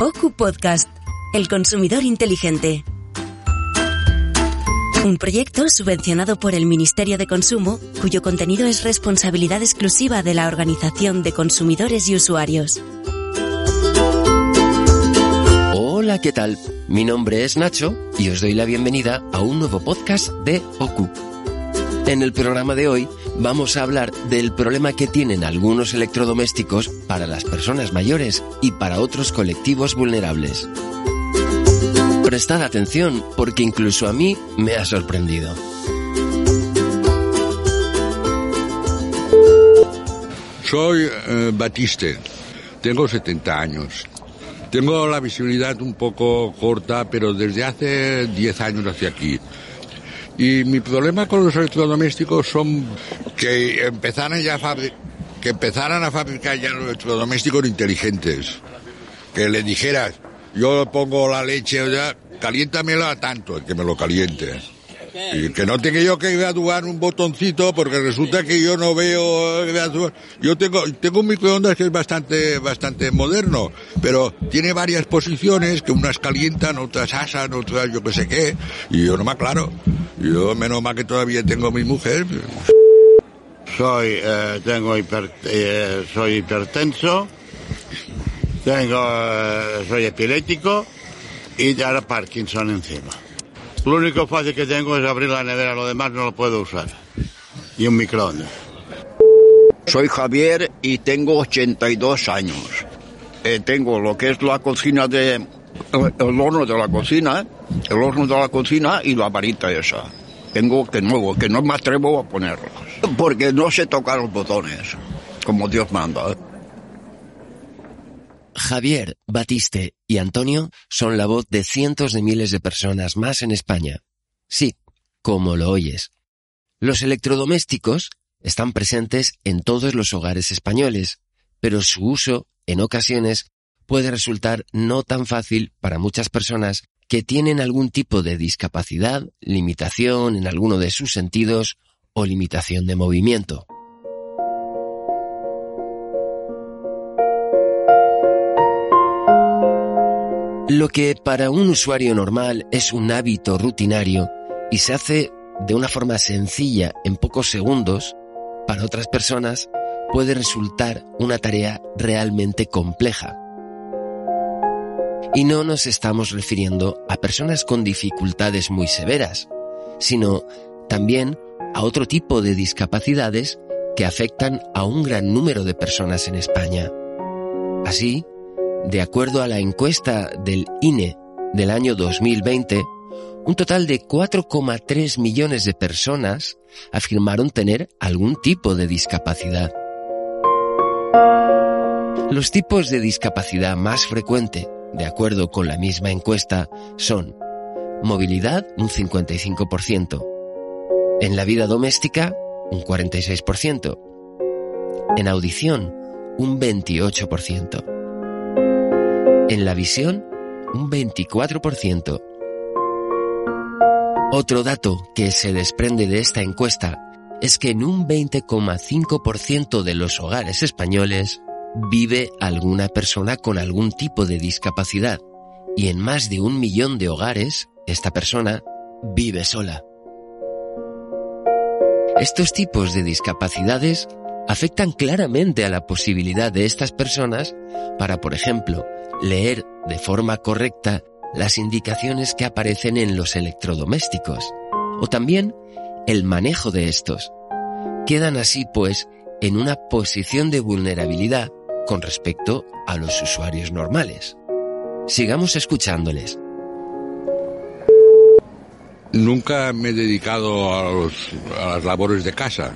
OCU Podcast, El Consumidor Inteligente. Un proyecto subvencionado por el Ministerio de Consumo, cuyo contenido es responsabilidad exclusiva de la Organización de Consumidores y Usuarios. Hola, ¿qué tal? Mi nombre es Nacho y os doy la bienvenida a un nuevo podcast de OCU. En el programa de hoy vamos a hablar del problema que tienen algunos electrodomésticos para las personas mayores y para otros colectivos vulnerables. Prestad atención porque incluso a mí me ha sorprendido. Soy eh, Batiste, tengo 70 años. Tengo la visibilidad un poco corta, pero desde hace 10 años hacia aquí. Y mi problema con los electrodomésticos son que empezaran ya a que empezaran a fabricar ya los electrodomésticos inteligentes. Que le dijeras, yo pongo la leche, ya, caliéntamela tanto, que me lo caliente. Y que no tenga yo que graduar un botoncito porque resulta que yo no veo eh, graduar. Yo tengo, tengo un microondas que es bastante, bastante moderno, pero tiene varias posiciones que unas calientan, otras asan, otras yo que sé qué, y yo no me aclaro. Yo menos mal que todavía tengo mi mujer. Soy, eh, tengo hiper- eh, soy hipertenso, tengo, eh, soy epiléptico y ahora Parkinson encima. Lo único fácil que tengo es abrir la nevera, lo demás no lo puedo usar. Y un microondas. Soy Javier y tengo 82 años. Eh, tengo lo que es la cocina de... El, el horno de la cocina, el horno de la cocina y la varita esa. Tengo que nuevo, que no me atrevo a ponerlos. Porque no sé tocar los botones, como Dios manda. Javier, Batiste y Antonio son la voz de cientos de miles de personas más en España. Sí, como lo oyes. Los electrodomésticos están presentes en todos los hogares españoles, pero su uso, en ocasiones, puede resultar no tan fácil para muchas personas que tienen algún tipo de discapacidad, limitación en alguno de sus sentidos o limitación de movimiento. Lo que para un usuario normal es un hábito rutinario y se hace de una forma sencilla en pocos segundos, para otras personas puede resultar una tarea realmente compleja. Y no nos estamos refiriendo a personas con dificultades muy severas, sino también a otro tipo de discapacidades que afectan a un gran número de personas en España. Así, de acuerdo a la encuesta del INE del año 2020, un total de 4,3 millones de personas afirmaron tener algún tipo de discapacidad. Los tipos de discapacidad más frecuente, de acuerdo con la misma encuesta, son movilidad un 55%, en la vida doméstica un 46%, en audición un 28%, en la visión un 24%. Otro dato que se desprende de esta encuesta es que en un 20,5% de los hogares españoles vive alguna persona con algún tipo de discapacidad y en más de un millón de hogares esta persona vive sola. Estos tipos de discapacidades afectan claramente a la posibilidad de estas personas para, por ejemplo, leer de forma correcta las indicaciones que aparecen en los electrodomésticos o también el manejo de estos. Quedan así, pues, en una posición de vulnerabilidad con respecto a los usuarios normales. Sigamos escuchándoles. Nunca me he dedicado a, a las labores de casa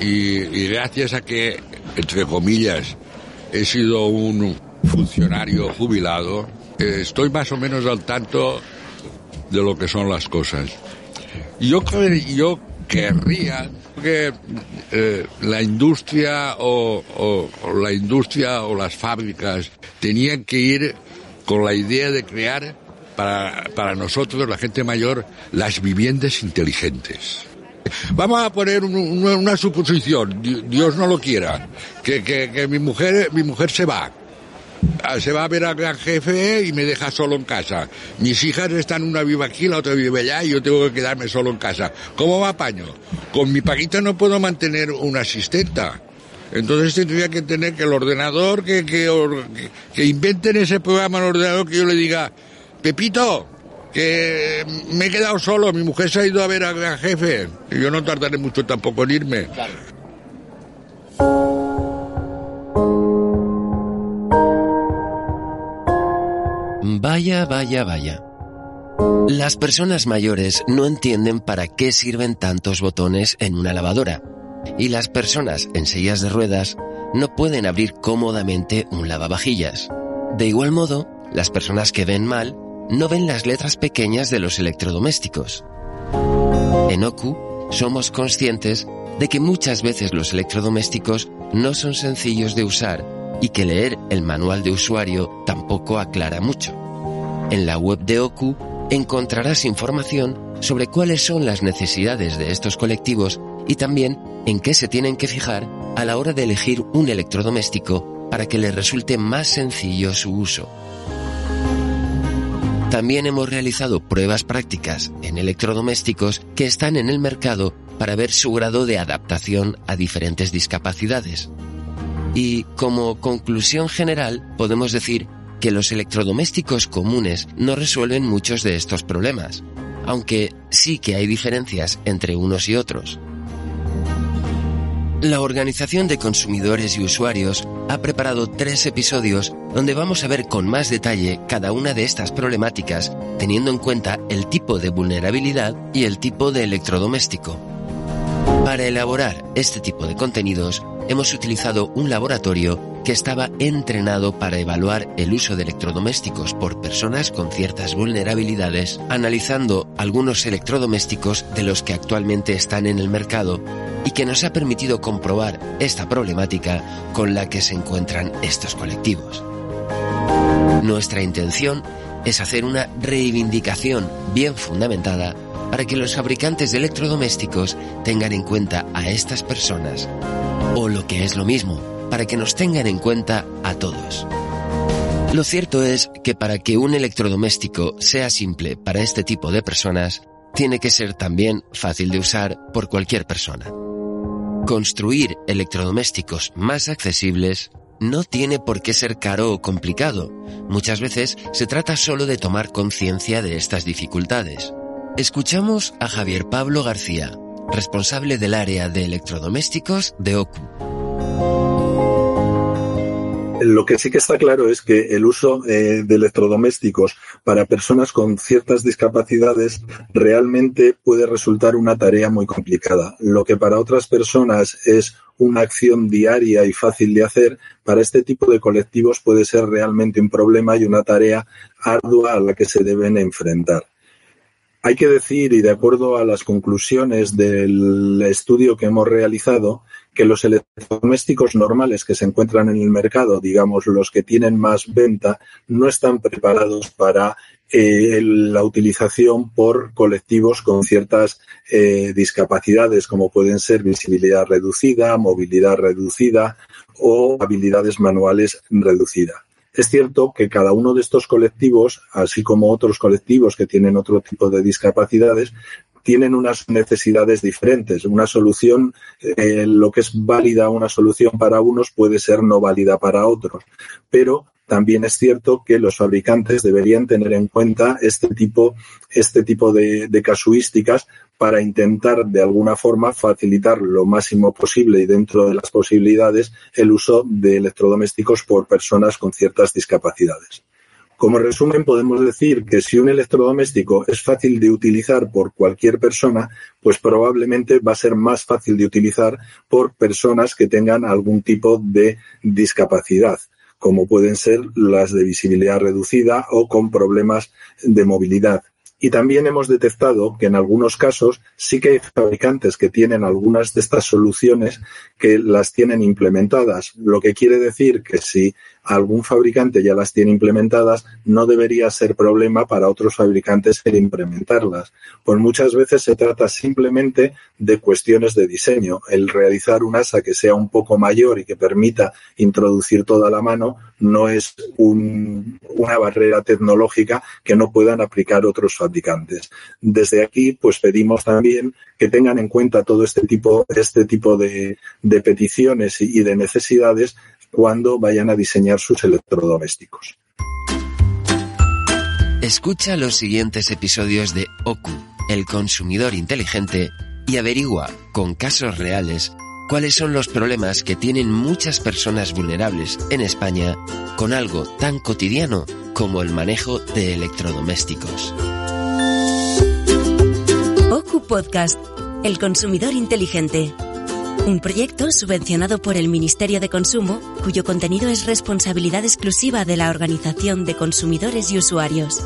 y, gracias a que, entre comillas, he sido un funcionario jubilado, eh, estoy más o menos al tanto de lo que son las cosas. Yo, yo querría que eh, la industria o, la industria o las fábricas tenían que ir con la idea de crear para, para nosotros, la gente mayor, las viviendas inteligentes. Vamos a poner una suposición, Dios no lo quiera, que, que, que mi mujer, mi mujer se va Ah, se va a ver al gran jefe y me deja solo en casa. Mis hijas están, una viva aquí, la otra vive allá y yo tengo que quedarme solo en casa. ¿Cómo va apaño? Con mi paguita no puedo mantener una asistenta. Entonces tendría que tener que el ordenador, que, que, inventen ese programa en el ordenador que yo le diga, Pepito, que me he quedado solo, mi mujer se ha ido a ver al gran jefe. Y yo no tardaré mucho tampoco en irme. Vaya, vaya, vaya. Las personas mayores no entienden para qué sirven tantos botones en una lavadora. Y las personas en sillas de ruedas no pueden abrir cómodamente un lavavajillas. De igual modo, las personas que ven mal no ven las letras pequeñas de los electrodomésticos. En Oku somos conscientes de que muchas veces los electrodomésticos no son sencillos de usar y que leer el manual de usuario tampoco aclara mucho. En la web de OKU encontrarás información sobre cuáles son las necesidades de estos colectivos y también en qué se tienen que fijar a la hora de elegir un electrodoméstico para que les resulte más sencillo su uso. También hemos realizado pruebas prácticas en electrodomésticos que están en el mercado para ver su grado de adaptación a diferentes discapacidades. Y como conclusión general podemos decir que los electrodomésticos comunes no resuelven muchos de estos problemas, aunque sí que hay diferencias entre unos y otros. La Organización de Consumidores y Usuarios ha preparado tres episodios donde vamos a ver con más detalle cada una de estas problemáticas, teniendo en cuenta el tipo de vulnerabilidad y el tipo de electrodoméstico. Para elaborar este tipo de contenidos, hemos utilizado un laboratorio que estaba entrenado para evaluar el uso de electrodomésticos por personas con ciertas vulnerabilidades, analizando algunos electrodomésticos de los que actualmente están en el mercado y que nos ha permitido comprobar esta problemática con la que se encuentran estos colectivos. Nuestra intención es hacer una reivindicación bien fundamentada para que los fabricantes de electrodomésticos tengan en cuenta a estas personas o lo que es lo mismo, para que nos tengan en cuenta a todos. Lo cierto es que para que un electrodoméstico sea simple para este tipo de personas, tiene que ser también fácil de usar por cualquier persona. Construir electrodomésticos más accesibles no tiene por qué ser caro o complicado. Muchas veces se trata solo de tomar conciencia de estas dificultades. Escuchamos a Javier Pablo García, responsable del área de electrodomésticos de OCU. Lo que sí que está claro es que el uso eh, de electrodomésticos para personas con ciertas discapacidades realmente puede resultar una tarea muy complicada. Lo que para otras personas es una acción diaria y fácil de hacer, para este tipo de colectivos puede ser realmente un problema y una tarea ardua a la que se deben enfrentar. Hay que decir, y de acuerdo a las conclusiones del estudio que hemos realizado, que los electrodomésticos normales que se encuentran en el mercado, digamos los que tienen más venta, no están preparados para eh, la utilización por colectivos con ciertas eh, discapacidades, como pueden ser visibilidad reducida, movilidad reducida o habilidades manuales reducidas. Es cierto que cada uno de estos colectivos, así como otros colectivos que tienen otro tipo de discapacidades, tienen unas necesidades diferentes. Una solución, eh, lo que es válida una solución para unos puede ser no válida para otros. Pero también es cierto que los fabricantes deberían tener en cuenta este tipo, este tipo de, casuísticas para intentar de alguna forma facilitar lo máximo posible y dentro de las posibilidades el uso de electrodomésticos por personas con ciertas discapacidades. Como resumen, podemos decir que si un electrodoméstico es fácil de utilizar por cualquier persona, pues probablemente va a ser más fácil de utilizar por personas que tengan algún tipo de discapacidad como pueden ser las de visibilidad reducida o con problemas de movilidad. Y también hemos detectado que en algunos casos sí que hay fabricantes que tienen algunas de estas soluciones que las tienen implementadas, lo que quiere decir que si algún fabricante ya las tiene implementadas, no debería ser problema para otros fabricantes el implementarlas. Pues muchas veces se trata simplemente de cuestiones de diseño. El realizar un asa que sea un poco mayor y que permita introducir toda la mano no es una barrera tecnológica que no puedan aplicar otros fabricantes. Desde aquí, pues pedimos también que tengan en cuenta todo este tipo, este tipo de, peticiones y de necesidades cuando vayan a diseñar sus electrodomésticos. Escucha los siguientes episodios de OKU, el consumidor inteligente, y averigua, con casos reales, cuáles son los problemas que tienen muchas personas vulnerables en España con algo tan cotidiano como el manejo de electrodomésticos. OKU Podcast, el consumidor inteligente. Un proyecto subvencionado por el Ministerio de Consumo, cuyo contenido es responsabilidad exclusiva de la Organización de Consumidores y Usuarios.